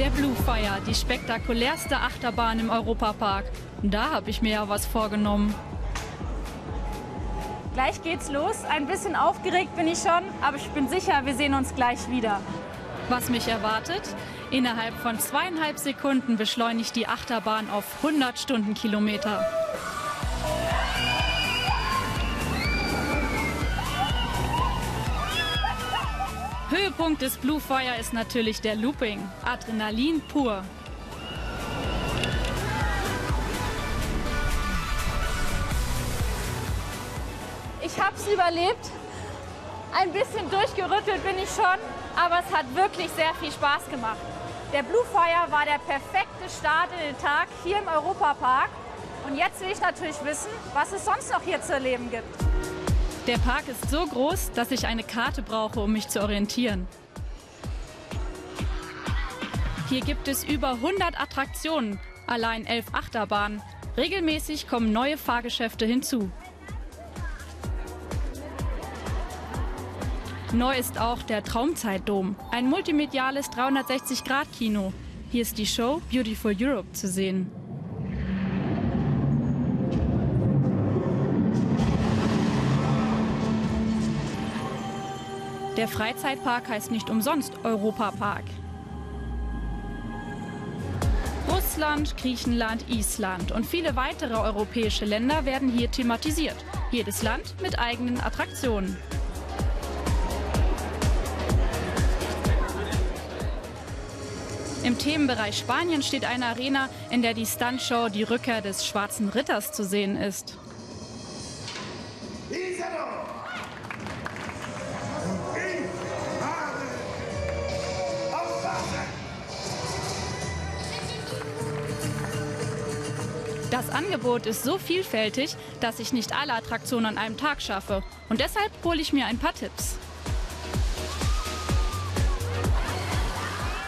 Der Blue Fire, die spektakulärste Achterbahn im Europapark. Da habe ich mir ja was vorgenommen. Gleich geht's los. Ein bisschen aufgeregt bin ich schon, aber ich bin sicher, wir sehen uns gleich wieder. Was mich erwartet? Innerhalb von zweieinhalb Sekunden beschleunigt die Achterbahn auf 100 Stundenkilometer. Höhepunkt des Blue Fire ist natürlich der Looping. Adrenalin pur. Ich habe es überlebt. Ein bisschen durchgerüttelt bin ich schon, aber es hat wirklich sehr viel Spaß gemacht. Der Blue Fire war der perfekte Start in den Tag hier im Europapark. Und jetzt will ich natürlich wissen, was es sonst noch hier zu erleben gibt. Der Park ist so groß, dass ich eine Karte brauche, um mich zu orientieren. Hier gibt es über 100 Attraktionen, allein 11 Achterbahnen. Regelmäßig kommen neue Fahrgeschäfte hinzu. Neu ist auch der Traumzeitdom, ein multimediales 360-Grad-Kino. Hier ist die Show Beautiful Europe zu sehen. Der Freizeitpark heißt nicht umsonst Europapark. Russland, Griechenland, Island und viele weitere europäische Länder werden hier thematisiert. Jedes Land mit eigenen Attraktionen. Im Themenbereich Spanien steht eine Arena, in der die Stuntshow Die Rückkehr des Schwarzen Ritters zu sehen ist. Das Angebot ist so vielfältig, dass ich nicht alle Attraktionen an einem Tag schaffe. Und deshalb hole ich mir ein paar Tipps.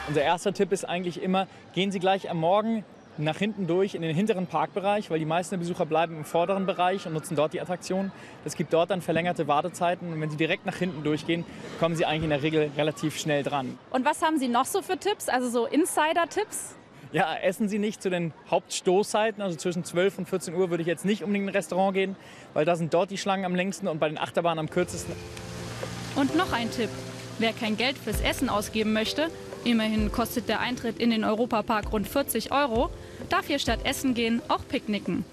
Unser erster Tipp ist eigentlich immer, gehen Sie gleich am Morgen nach hinten durch in den hinteren Parkbereich, weil die meisten Besucher bleiben im vorderen Bereich und nutzen dort die Attraktion. Es gibt dort dann verlängerte Wartezeiten und wenn Sie direkt nach hinten durchgehen, kommen Sie eigentlich in der Regel relativ schnell dran. Und was haben Sie noch so für Tipps, also so Insider-Tipps? Ja, essen Sie nicht zu den Hauptstoßzeiten, also zwischen 12 und 14 Uhr würde ich jetzt nicht unbedingt in ein Restaurant gehen, weil da sind dort die Schlangen am längsten und bei den Achterbahnen am kürzesten. Und noch ein Tipp. Wer kein Geld fürs Essen ausgeben möchte, immerhin kostet der Eintritt in den Europapark rund 40 Euro, darf hier statt Essen gehen auch picknicken.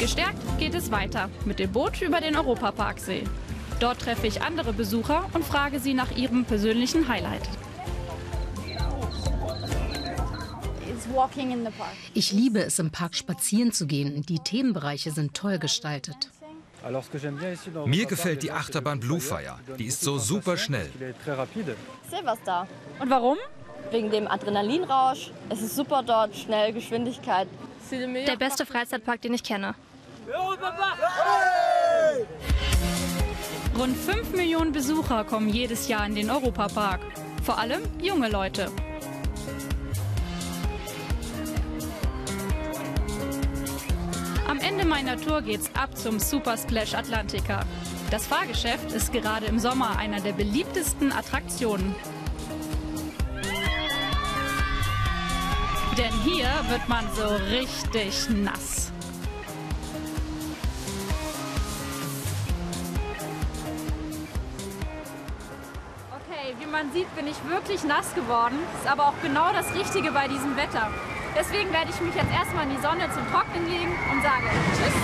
Gestärkt geht es weiter mit dem Boot über den Europaparksee. Dort treffe ich andere Besucher und frage sie nach ihrem persönlichen Highlight. Ich liebe es, im Park spazieren zu gehen. Die Themenbereiche sind toll gestaltet. Mir gefällt die Achterbahn Blue Fire. Die ist so super schnell. Silverstar. Und warum? Wegen dem Adrenalinrausch. Es ist super dort, schnell, Geschwindigkeit. Der beste Freizeitpark, den ich kenne. Rund 5 Millionen Besucher kommen jedes Jahr in den Europapark. Vor allem junge Leute. Am Ende meiner Tour geht's ab zum Super Splash Atlantica. Das Fahrgeschäft ist gerade im Sommer einer der beliebtesten Attraktionen. Denn hier wird man so richtig nass. Okay, wie man sieht, bin ich wirklich nass geworden. Ist aber auch genau das Richtige bei diesem Wetter. Deswegen werde ich mich jetzt erstmal in die Sonne zum Trocknen legen und sage Tschüss aus dem Europapark.